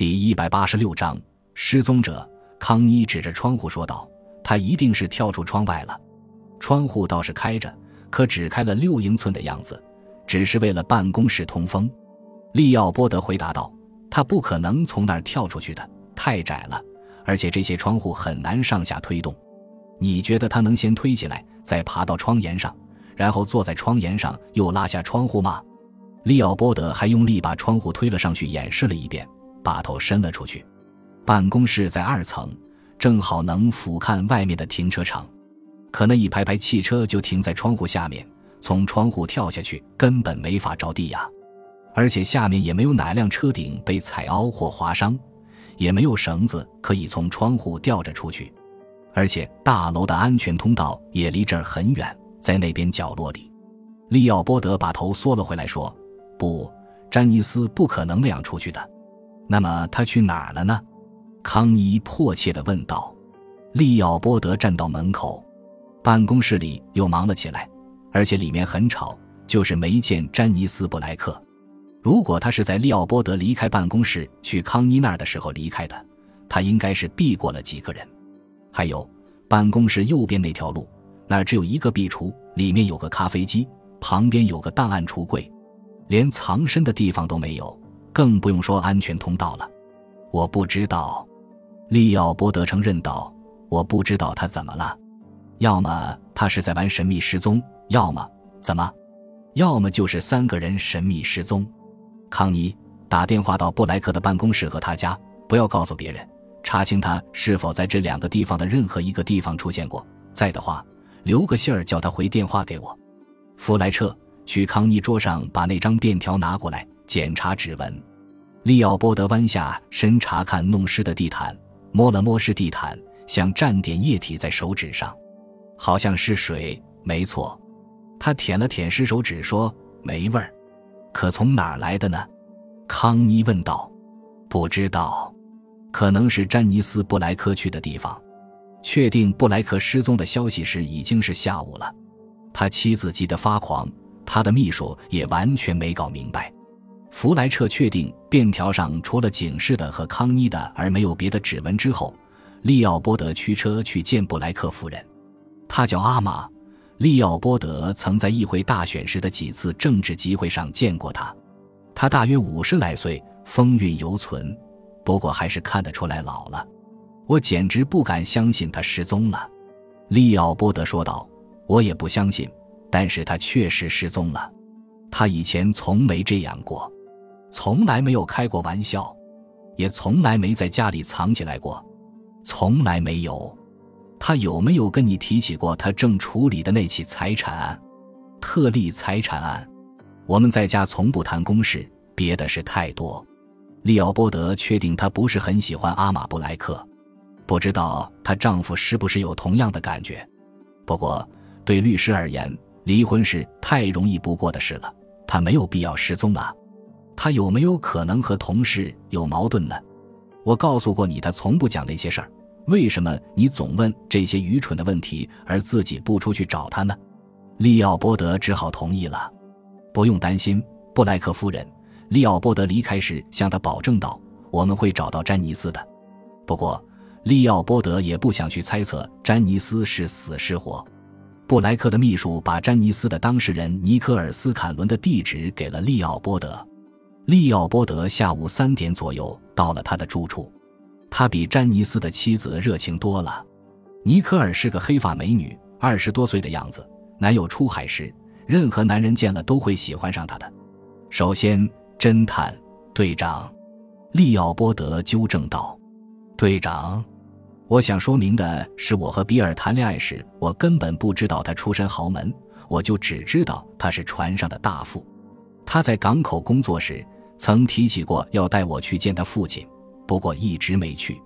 第一百八十六章失踪者。康妮指着窗户说道：“他一定是跳出窗外了。窗户倒是开着，可只开了六英寸的样子，只是为了办公室通风。”利奥波德回答道：“他不可能从那儿跳出去的，太窄了，而且这些窗户很难上下推动。你觉得他能先推起来，再爬到窗沿上，然后坐在窗沿上又拉下窗户吗？”利奥波德还用力把窗户推了上去，演示了一遍，把头伸了出去。办公室在二层，正好能俯瞰外面的停车场，可那一排排汽车就停在窗户下面，从窗户跳下去根本没法着地呀。而且下面也没有哪辆车顶被踩凹或划伤，也没有绳子可以从窗户吊着出去。而且大楼的安全通道也离这儿很远，在那边角落里。利奥波德把头缩了回来，说。不，詹尼斯不可能那样出去的。那么他去哪儿了呢？康妮迫切地问道。利奥波德站到门口，办公室里又忙了起来，而且里面很吵，就是没见詹尼斯·布莱克。如果他是在利奥波德离开办公室去康妮那儿的时候离开的，他应该是避过了几个人。还有，办公室右边那条路，那儿只有一个壁橱，里面有个咖啡机，旁边有个档案橱柜。连藏身的地方都没有，更不用说安全通道了。我不知道，利奥波德承认道：“我不知道他怎么了。要么他是在玩神秘失踪，要么怎么？要么就是三个人神秘失踪。”康妮打电话到布莱克的办公室和他家，不要告诉别人，查清他是否在这两个地方的任何一个地方出现过。在的话，留个信儿叫他回电话给我。弗莱彻。去康妮桌上把那张便条拿过来，检查指纹。利奥波德弯下身查看弄湿的地毯，摸了摸湿地毯，想蘸点液体在手指上，好像是水。没错，他舔了舔湿手指，说没味儿。可从哪儿来的呢？康妮问道。不知道，可能是詹尼斯·布莱克去的地方。确定布莱克失踪的消息时，已经是下午了。他妻子急得发狂。他的秘书也完全没搞明白。弗莱彻确定便条上除了警示的和康妮的，而没有别的指纹之后，利奥波德驱车去见布莱克夫人。他叫阿玛。利奥波德曾在议会大选时的几次政治集会上见过他。他大约五十来岁，风韵犹存，不过还是看得出来老了。我简直不敢相信他失踪了。利奥波德说道：“我也不相信。”但是他确实失踪了，他以前从没这样过，从来没有开过玩笑，也从来没在家里藏起来过，从来没有。他有没有跟你提起过他正处理的那起财产案？特例财产案？我们在家从不谈公事，别的事太多。利奥波德确定他不是很喜欢阿玛布莱克，不知道她丈夫是不是有同样的感觉。不过对律师而言，离婚是太容易不过的事了，他没有必要失踪啊。他有没有可能和同事有矛盾呢？我告诉过你，他从不讲那些事儿。为什么你总问这些愚蠢的问题，而自己不出去找他呢？利奥波德只好同意了。不用担心，布莱克夫人。利奥波德离开时向他保证道：“我们会找到詹尼斯的。”不过，利奥波德也不想去猜测詹尼斯是死是活。布莱克的秘书把詹尼斯的当事人尼科尔斯·坎伦的地址给了利奥波德。利奥波德下午三点左右到了他的住处。他比詹尼斯的妻子热情多了。尼科尔是个黑发美女，二十多岁的样子。男友出海时，任何男人见了都会喜欢上她的。首先，侦探队长，利奥波德纠正道：“队长。”我想说明的是，我和比尔谈恋爱时，我根本不知道他出身豪门，我就只知道他是船上的大副。他在港口工作时，曾提起过要带我去见他父亲，不过一直没去。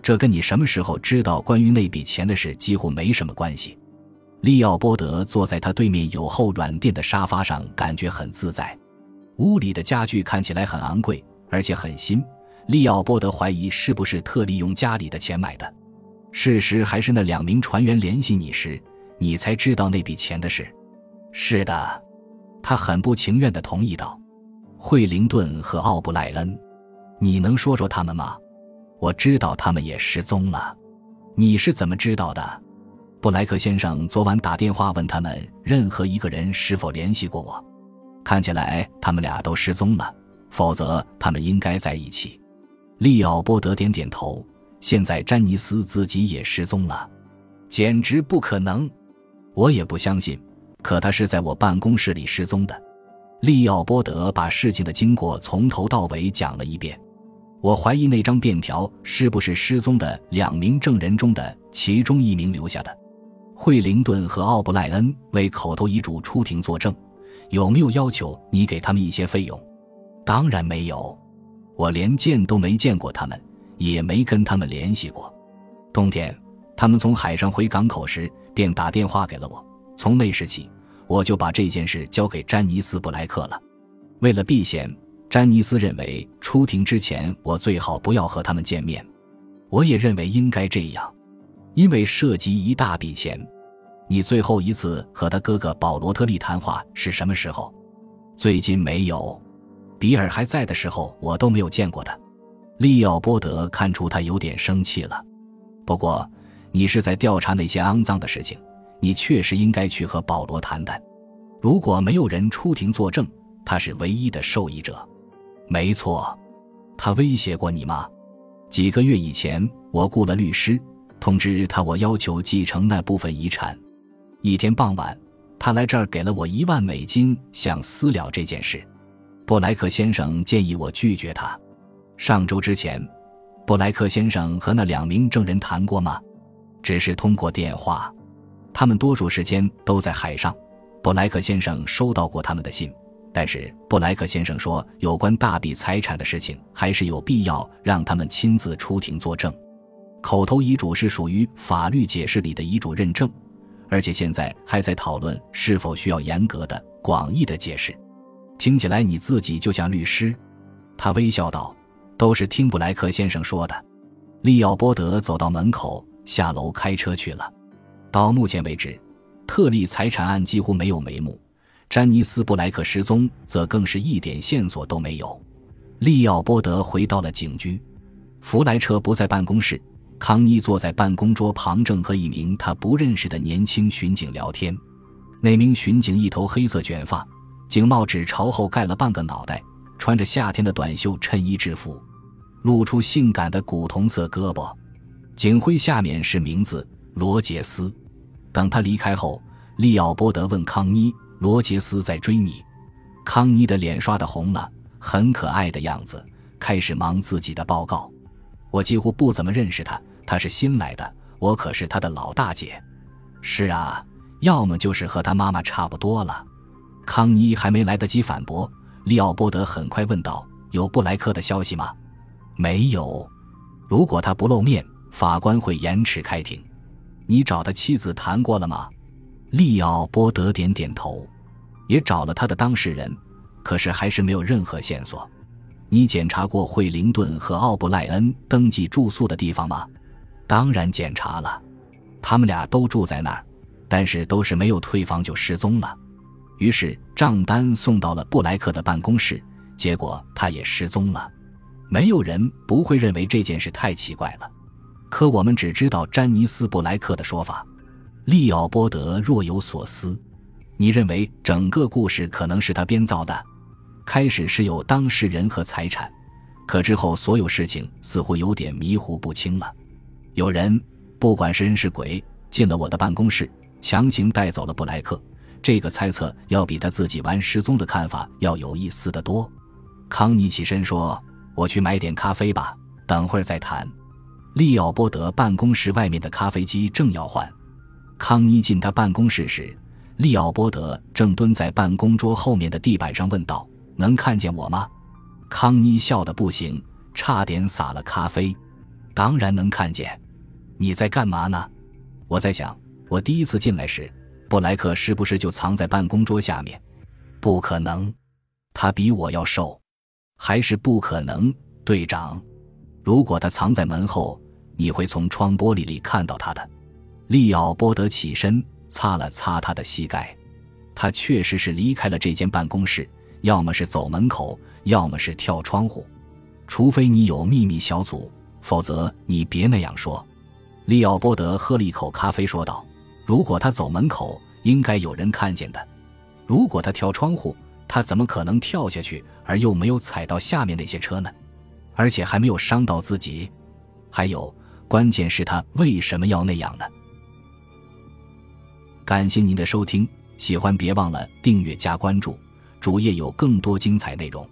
这跟你什么时候知道关于那笔钱的事几乎没什么关系。利奥波德坐在他对面有厚软垫的沙发上，感觉很自在。屋里的家具看起来很昂贵，而且很新。利奥波德怀疑是不是特利用家里的钱买的。事实还是那两名船员联系你时，你才知道那笔钱的事。是的，他很不情愿地同意道。惠灵顿和奥布莱恩，你能说说他们吗？我知道他们也失踪了。你是怎么知道的？布莱克先生昨晚打电话问他们任何一个人是否联系过我。看起来他们俩都失踪了，否则他们应该在一起。利奥波德点点头。现在詹尼斯自己也失踪了，简直不可能！我也不相信。可他是在我办公室里失踪的。利奥波德把事情的经过从头到尾讲了一遍。我怀疑那张便条是不是失踪的两名证人中的其中一名留下的。惠灵顿和奥布莱恩为口头遗嘱出庭作证。有没有要求你给他们一些费用？当然没有，我连见都没见过他们，也没跟他们联系过。冬天，他们从海上回港口时便打电话给了我。从那时起，我就把这件事交给詹尼斯·布莱克了。为了避嫌，詹尼斯认为出庭之前我最好不要和他们见面。我也认为应该这样，因为涉及一大笔钱。你最后一次和他哥哥保罗特利谈话是什么时候？最近没有，比尔还在的时候我都没有见过他。利奥波德看出他有点生气了。不过，你是在调查那些肮脏的事情，你确实应该去和保罗谈谈。如果没有人出庭作证，他是唯一的受益者。没错，他威胁过你吗？几个月以前，我雇了律师，通知他我要求继承那部分遗产。一天傍晚，他来这儿给了我一万美金，想私了这件事。布莱克先生建议我拒绝他。上周之前，布莱克先生和那两名证人谈过吗？只是通过电话。他们多数时间都在海上。布莱克先生收到过他们的信，但是布莱克先生说，有关大笔财产的事情，还是有必要让他们亲自出庭作证。口头遗嘱是属于法律解释里的遗嘱认证。而且现在还在讨论是否需要严格的、广义的解释。听起来你自己就像律师。他微笑道：“都是听布莱克先生说的。”利奥波德走到门口，下楼开车去了。到目前为止，特利财产案几乎没有眉目，詹尼斯·布莱克失踪则更是一点线索都没有。利奥波德回到了警局，弗莱彻不在办公室。康妮坐在办公桌旁，正和一名他不认识的年轻巡警聊天。那名巡警一头黑色卷发，警帽只朝后盖了半个脑袋，穿着夏天的短袖衬衣制服，露出性感的古铜色胳膊。警徽下面是名字罗杰斯。等他离开后，利奥波德问康妮：“罗杰斯在追你？”康妮的脸刷的红了，很可爱的样子，开始忙自己的报告。我几乎不怎么认识他。他是新来的，我可是他的老大姐。是啊，要么就是和他妈妈差不多了。康妮还没来得及反驳，利奥波德很快问道：“有布莱克的消息吗？”“没有。如果他不露面，法官会延迟开庭。”“你找他妻子谈过了吗？”利奥波德点点头，也找了他的当事人，可是还是没有任何线索。你检查过惠灵顿和奥布莱恩登记住宿的地方吗？当然检查了，他们俩都住在那儿，但是都是没有退房就失踪了。于是账单送到了布莱克的办公室，结果他也失踪了。没有人不会认为这件事太奇怪了，可我们只知道詹尼斯·布莱克的说法。利奥波德若有所思：“你认为整个故事可能是他编造的？开始是有当事人和财产，可之后所有事情似乎有点迷糊不清了。”有人，不管是人是鬼，进了我的办公室，强行带走了布莱克。这个猜测要比他自己玩失踪的看法要有意思的多。康妮起身说：“我去买点咖啡吧，等会儿再谈。”利奥波德办公室外面的咖啡机正要换。康妮进他办公室时，利奥波德正蹲在办公桌后面的地板上，问道：“能看见我吗？”康妮笑得不行，差点洒了咖啡。当然能看见，你在干嘛呢？我在想，我第一次进来时，布莱克是不是就藏在办公桌下面？不可能，他比我要瘦，还是不可能，队长。如果他藏在门后，你会从窗玻璃里看到他的。利奥波德起身擦了擦他的膝盖，他确实是离开了这间办公室，要么是走门口，要么是跳窗户。除非你有秘密小组，否则你别那样说。”利奥波德喝了一口咖啡，说道：“如果他走门口，应该有人看见的。如果他跳窗户，他怎么可能跳下去而又没有踩到下面那些车呢？而且还没有伤到自己。还有，关键是他为什么要那样呢？”感谢您的收听，喜欢别忘了订阅加关注，主页有更多精彩内容。